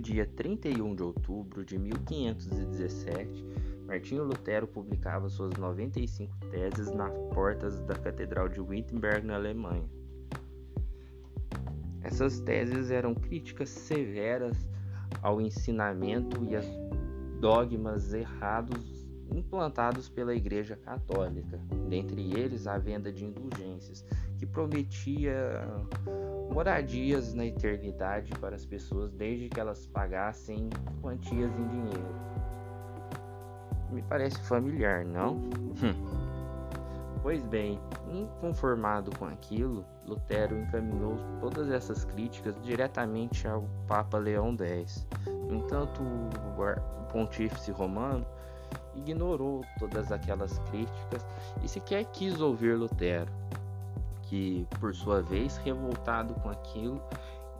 Dia 31 de outubro de 1517, Martinho Lutero publicava suas 95 teses nas portas da Catedral de Wittenberg, na Alemanha. Essas teses eram críticas severas ao ensinamento e aos dogmas errados implantados pela Igreja Católica, dentre eles a venda de indulgências, que prometia moradias na eternidade para as pessoas desde que elas pagassem quantias em dinheiro. Me parece familiar, não? pois bem, inconformado com aquilo, Lutero encaminhou todas essas críticas diretamente ao Papa Leão X. No entanto, o pontífice romano ignorou todas aquelas críticas e sequer quis ouvir Lutero que, por sua vez, revoltado com aquilo,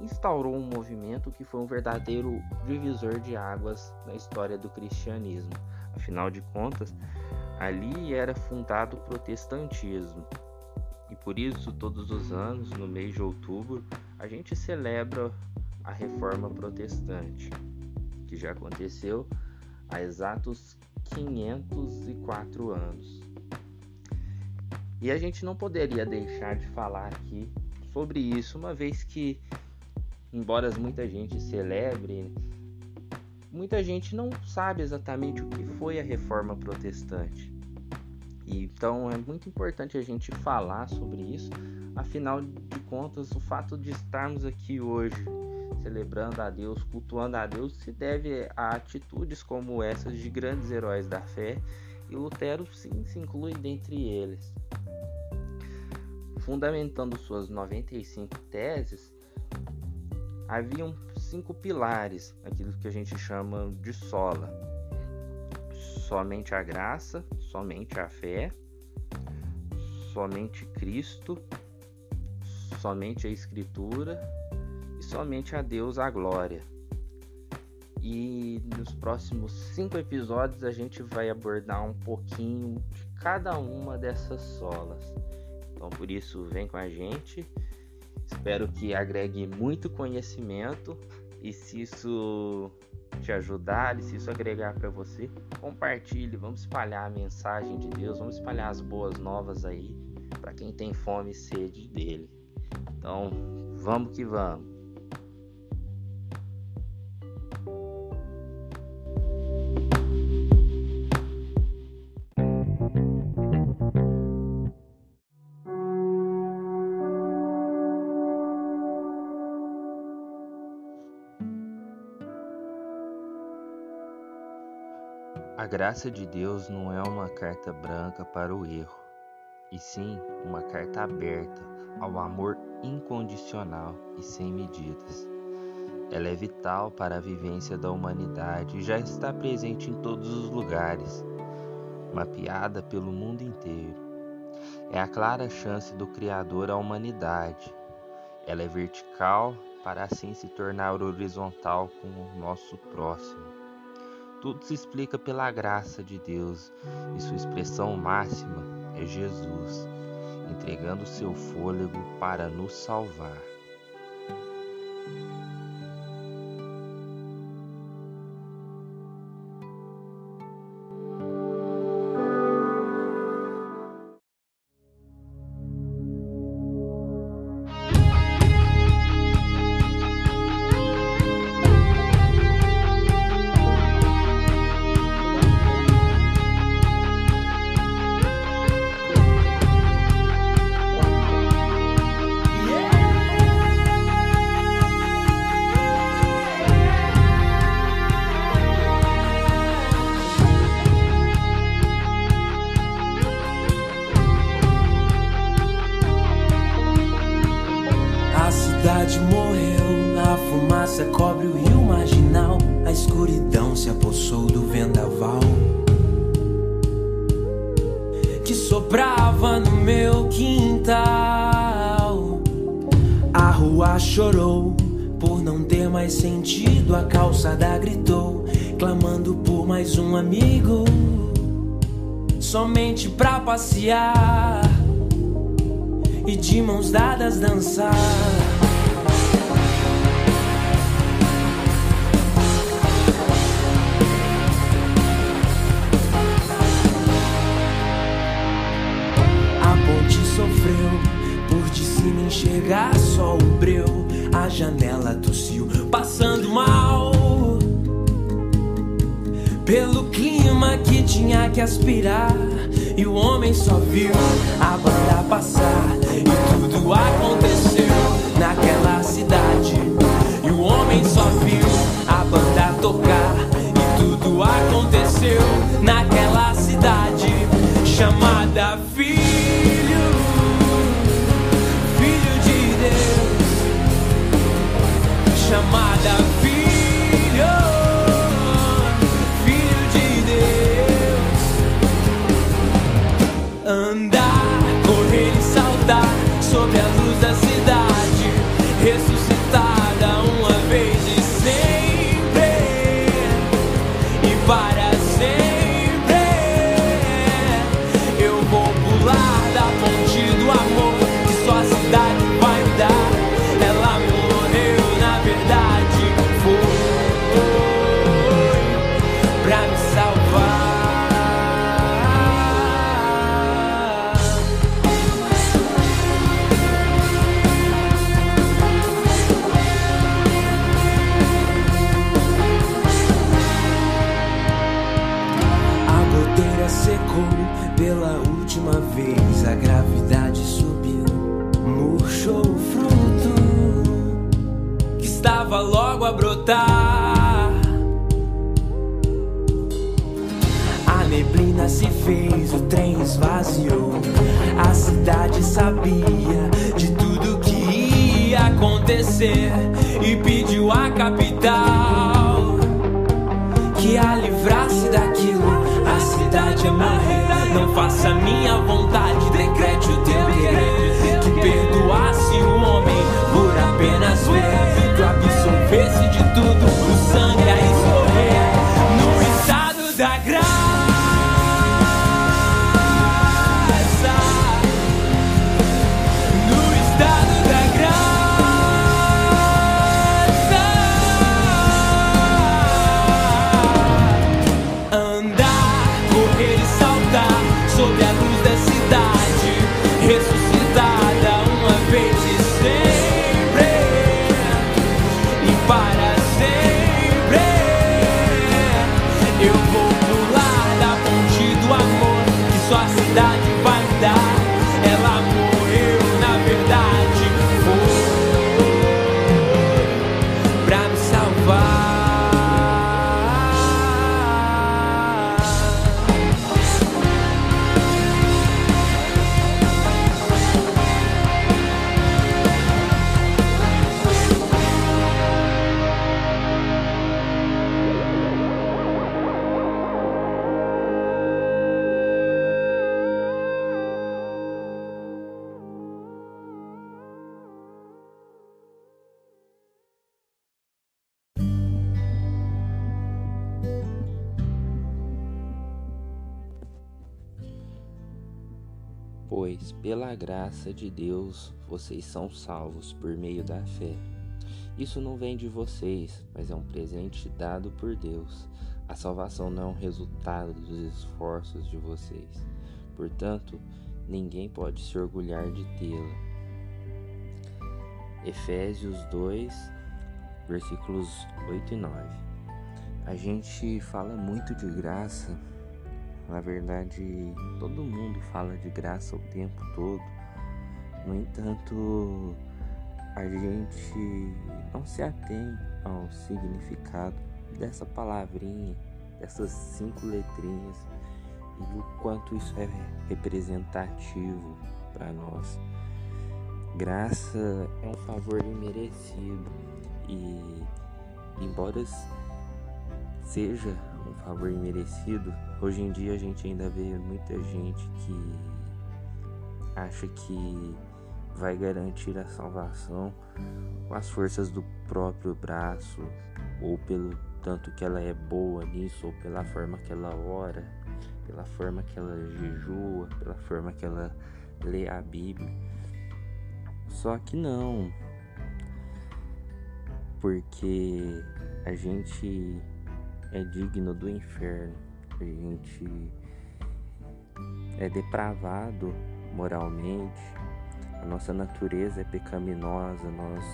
instaurou um movimento que foi um verdadeiro divisor de águas na história do cristianismo. Afinal de contas, ali era fundado o protestantismo. E por isso, todos os anos, no mês de outubro, a gente celebra a reforma protestante, que já aconteceu há exatos 504 anos. E a gente não poderia deixar de falar aqui sobre isso, uma vez que, embora muita gente celebre, muita gente não sabe exatamente o que foi a reforma protestante. Então é muito importante a gente falar sobre isso, afinal de contas, o fato de estarmos aqui hoje celebrando a Deus, cultuando a Deus, se deve a atitudes como essas de grandes heróis da fé, e Lutero sim se inclui dentre eles fundamentando suas 95 teses, haviam cinco pilares, aquilo que a gente chama de sola: somente a graça, somente a fé, somente Cristo, somente a Escritura e somente a Deus a glória. E nos próximos cinco episódios a gente vai abordar um pouquinho de cada uma dessas solas. Então, por isso, vem com a gente. Espero que agregue muito conhecimento e se isso te ajudar, se isso agregar para você, compartilhe, vamos espalhar a mensagem de Deus, vamos espalhar as boas novas aí para quem tem fome e sede dele. Então, vamos que vamos. A graça de Deus não é uma carta branca para o erro, e sim uma carta aberta ao amor incondicional e sem medidas. Ela é vital para a vivência da humanidade e já está presente em todos os lugares, mapeada pelo mundo inteiro. É a clara chance do Criador à humanidade. Ela é vertical para assim se tornar horizontal com o nosso próximo. Tudo se explica pela graça de Deus e sua expressão máxima é Jesus, entregando seu fôlego para nos salvar. Cobre o rio marginal, a escuridão se apossou do vendaval que soprava no meu quintal. A rua chorou por não ter mais sentido, a calçada gritou, clamando por mais um amigo, somente pra passear e de mãos dadas dançar. Enxergar só o breu. A janela tossiu, passando mal. Pelo clima que tinha que aspirar. E o homem só viu a banda passar. E tudo aconteceu naquela cidade. E o homem só viu a banda tocar. E tudo aconteceu naquela cidade chamada Filho, chamada se fez, o trem esvaziou. A cidade sabia de tudo que ia acontecer e pediu à capital que a livrasse daquilo. A cidade é morrer. Não faça minha vontade, decrete o teu querer. Que perdoasse o homem por apenas ver. Que o absolvesse de tudo, o sangue Pois pela graça de Deus vocês são salvos por meio da fé. Isso não vem de vocês, mas é um presente dado por Deus. A salvação não é um resultado dos esforços de vocês. Portanto, ninguém pode se orgulhar de tê-la. Efésios 2, versículos 8 e 9. A gente fala muito de graça na verdade, todo mundo fala de graça o tempo todo. No entanto, a gente não se atém ao significado dessa palavrinha, dessas cinco letrinhas e o quanto isso é representativo para nós. Graça é um favor imerecido e, embora seja um favor imerecido, hoje em dia a gente ainda vê muita gente que acha que vai garantir a salvação com as forças do próprio braço, ou pelo tanto que ela é boa nisso, ou pela forma que ela ora, pela forma que ela jejua, pela forma que ela lê a Bíblia. Só que não, porque a gente é digno do inferno, a gente é depravado moralmente, a nossa natureza é pecaminosa, nós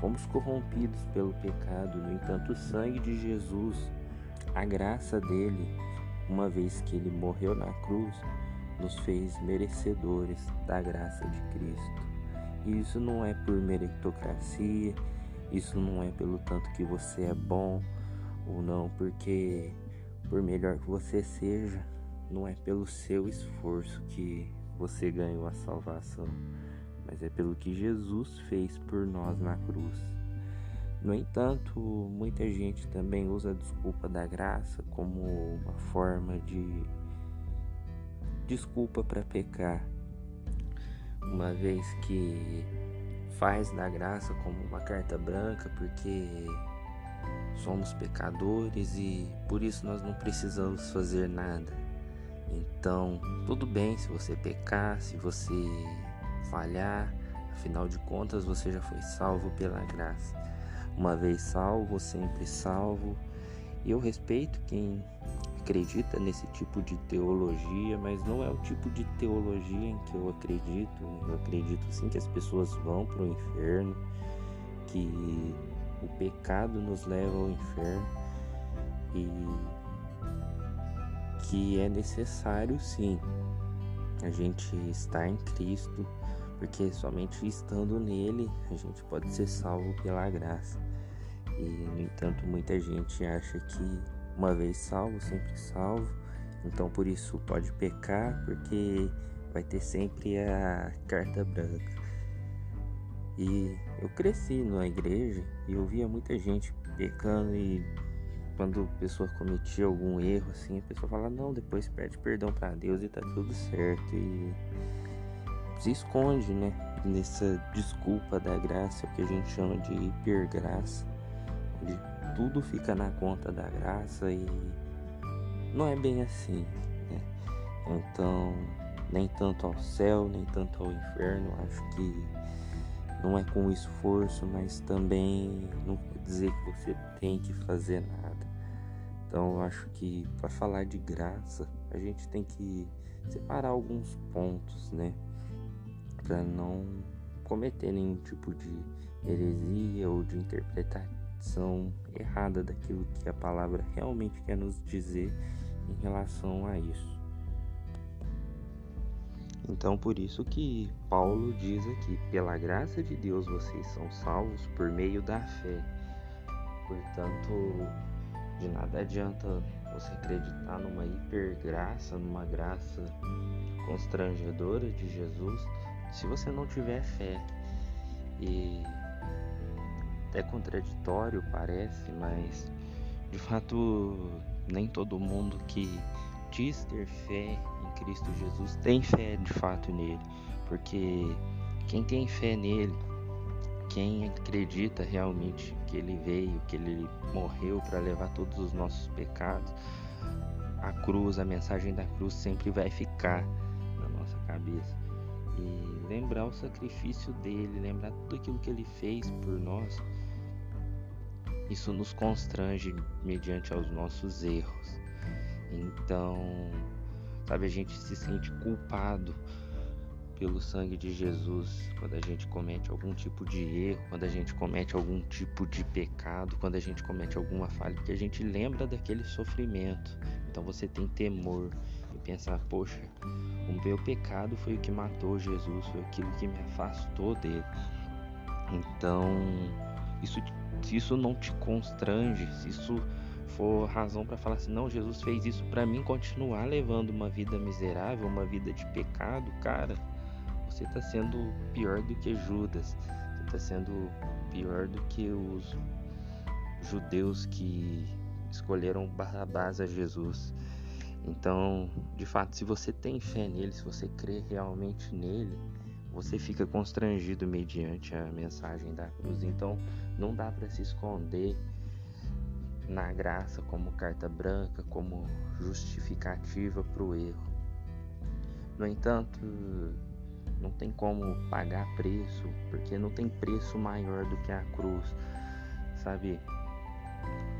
fomos corrompidos pelo pecado. No entanto, o sangue de Jesus, a graça dele, uma vez que ele morreu na cruz, nos fez merecedores da graça de Cristo. E isso não é por meritocracia, isso não é pelo tanto que você é bom ou não, porque por melhor que você seja, não é pelo seu esforço que você ganhou a salvação, mas é pelo que Jesus fez por nós na cruz. No entanto, muita gente também usa a desculpa da graça como uma forma de desculpa para pecar, uma vez que faz da graça como uma carta branca, porque somos pecadores e por isso nós não precisamos fazer nada. Então, tudo bem se você pecar, se você falhar, afinal de contas você já foi salvo pela graça. Uma vez salvo, sempre salvo. E eu respeito quem acredita nesse tipo de teologia, mas não é o tipo de teologia em que eu acredito. Eu acredito sim que as pessoas vão para o inferno, que o pecado nos leva ao inferno e que é necessário sim a gente estar em Cristo, porque somente estando nele a gente pode ser salvo pela graça. E no entanto, muita gente acha que uma vez salvo, sempre salvo, então por isso pode pecar, porque vai ter sempre a carta branca. E eu cresci na igreja e eu via muita gente pecando e quando a pessoa cometia algum erro assim, a pessoa fala, não, depois pede perdão para Deus e tá tudo certo. E se esconde, né? Nessa desculpa da graça, que a gente chama de hipergraça, onde tudo fica na conta da graça e não é bem assim, né? Então, nem tanto ao céu, nem tanto ao inferno, acho que não é com esforço, mas também não quer dizer que você tem que fazer nada. Então eu acho que para falar de graça, a gente tem que separar alguns pontos, né? Para não cometer nenhum tipo de heresia ou de interpretação errada daquilo que a palavra realmente quer nos dizer em relação a isso. Então, por isso que Paulo diz aqui: pela graça de Deus vocês são salvos por meio da fé. Portanto, de nada adianta você acreditar numa hipergraça, numa graça constrangedora de Jesus, se você não tiver fé. E é contraditório, parece, mas de fato nem todo mundo que diz ter fé em Cristo Jesus tem fé de fato nele, porque quem tem fé nele, quem acredita realmente que ele veio, que ele morreu para levar todos os nossos pecados, a cruz, a mensagem da cruz sempre vai ficar na nossa cabeça. E lembrar o sacrifício dele, lembrar tudo aquilo que ele fez por nós, isso nos constrange mediante aos nossos erros. Então, sabe, a gente se sente culpado pelo sangue de Jesus quando a gente comete algum tipo de erro, quando a gente comete algum tipo de pecado, quando a gente comete alguma falha, porque a gente lembra daquele sofrimento. Então você tem temor e pensar, poxa, o meu pecado foi o que matou Jesus, foi aquilo que me afastou dele. Então, isso, se isso não te constrange, se isso for razão para falar assim, não, Jesus fez isso para mim continuar levando uma vida miserável, uma vida de pecado, cara, você está sendo pior do que Judas, você está sendo pior do que os judeus que escolheram Barrabás a Jesus. Então, de fato, se você tem fé nele, se você crê realmente nele, você fica constrangido mediante a mensagem da cruz. Então, não dá para se esconder na graça como carta branca, como justificativa para o erro. No entanto, não tem como pagar preço, porque não tem preço maior do que a cruz, sabe?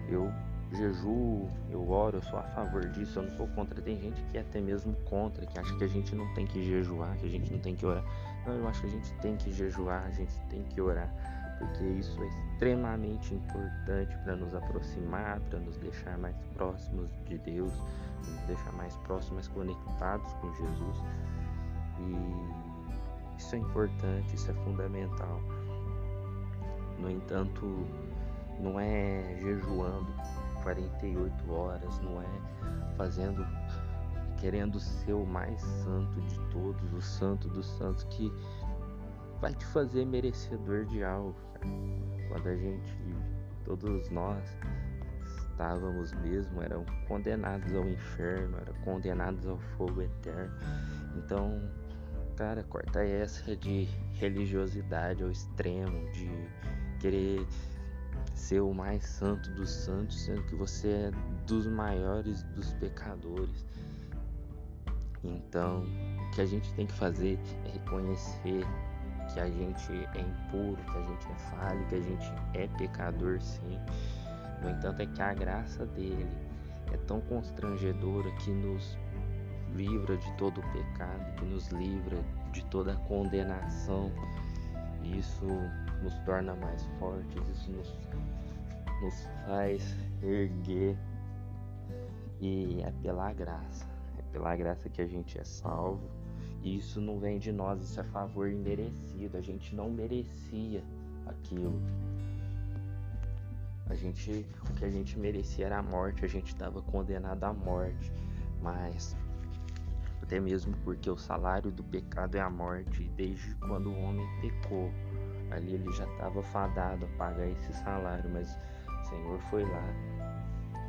Eu jejuo, eu oro, eu sou a favor disso, eu não sou contra. Tem gente que é até mesmo contra, que acha que a gente não tem que jejuar, que a gente não tem que orar. Não, eu acho que a gente tem que jejuar, a gente tem que orar, porque isso é extremamente importante para nos aproximar, para nos deixar mais próximos de Deus, nos deixar mais próximos, mais conectados com Jesus. E isso é importante, isso é fundamental. No entanto, não é jejuando 48 horas, não é fazendo, querendo ser o mais santo de todos, o santo dos santos, que vai te fazer merecedor de algo. Quando a gente, todos nós, estávamos mesmo, eram condenados ao inferno, eram condenados ao fogo eterno. Então, cara, corta essa de religiosidade ao extremo, de querer ser o mais santo dos santos, sendo que você é dos maiores dos pecadores. Então, o que a gente tem que fazer é reconhecer que a gente é impuro, que a gente é falho, que a gente é pecador sim. No entanto, é que a graça dele é tão constrangedora que nos livra de todo o pecado, que nos livra de toda a condenação. Isso nos torna mais fortes, isso nos, nos faz erguer. E é pela graça, é pela graça que a gente é salvo. Isso não vem de nós, isso é favor imerecido. A gente não merecia aquilo. A gente, o que a gente merecia era a morte, a gente estava condenado à morte. Mas até mesmo porque o salário do pecado é a morte, desde quando o homem pecou, ali ele já estava fadado a pagar esse salário, mas o Senhor foi lá,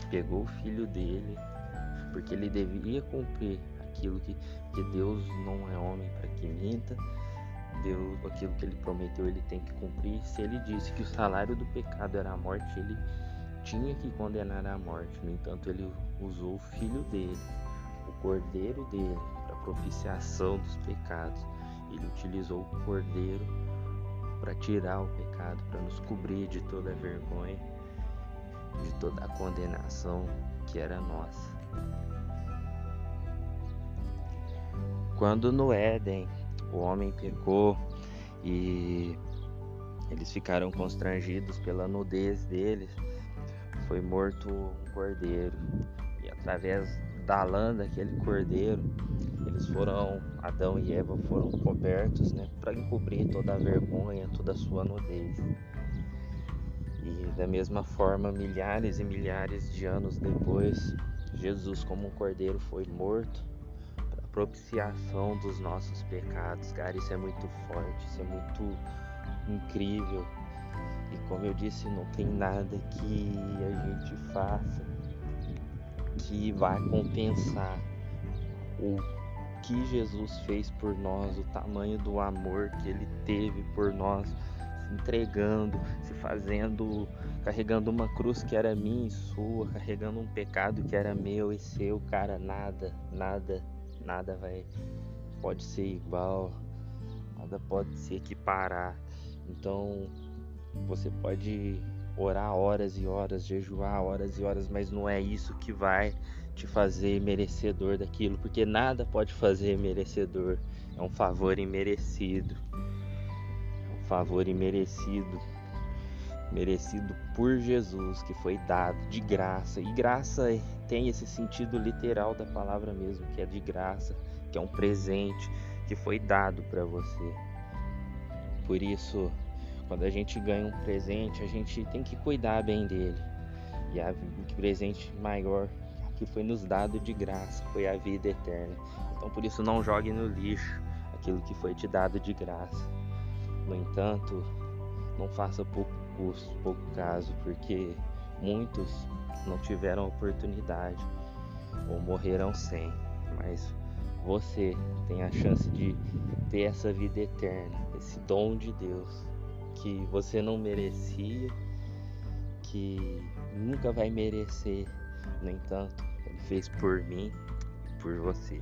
pegou o filho dele, porque ele deveria cumprir aquilo que, que Deus não é homem para que minta. Deus, aquilo que ele prometeu, ele tem que cumprir. Se ele disse que o salário do pecado era a morte, ele tinha que condenar a morte. No entanto, ele usou o filho dele, o cordeiro dele, para propiciação dos pecados. Ele utilizou o cordeiro para tirar o pecado, para nos cobrir de toda a vergonha, de toda a condenação que era nossa. Quando no Éden o homem pecou e eles ficaram constrangidos pela nudez deles, foi morto um cordeiro. E através da lã daquele cordeiro, eles foram, Adão e Eva foram cobertos, né, para encobrir toda a vergonha, toda a sua nudez. E da mesma forma, milhares e milhares de anos depois, Jesus, como um cordeiro, foi morto propiciação dos nossos pecados. Cara, isso é muito forte, isso é muito incrível. E como eu disse, não tem nada que a gente faça que vai compensar o que Jesus fez por nós, o tamanho do amor que ele teve por nós, se entregando, se fazendo, carregando uma cruz que era minha e sua, carregando um pecado que era meu e seu, cara, nada, nada, nada vai pode ser igual, nada pode se equiparar. Então, você pode orar horas e horas, jejuar horas e horas, mas não é isso que vai te fazer merecedor daquilo, porque nada pode fazer merecedor. É um favor imerecido. É um favor imerecido. Merecido por Jesus, que foi dado de graça. E graça tem esse sentido literal da palavra mesmo, que é de graça, que é um presente que foi dado para você. Por isso, quando a gente ganha um presente, a gente tem que cuidar bem dele. E a presente maior que foi nos dado de graça, foi a vida eterna. Então por isso não jogue no lixo aquilo que foi te dado de graça. No entanto, não faça pouco pouco caso, porque muitos não tiveram oportunidade ou morreram sem, mas você tem a chance de ter essa vida eterna, esse dom de Deus que você não merecia, que nunca vai merecer no entanto, ele fez por mim e por você.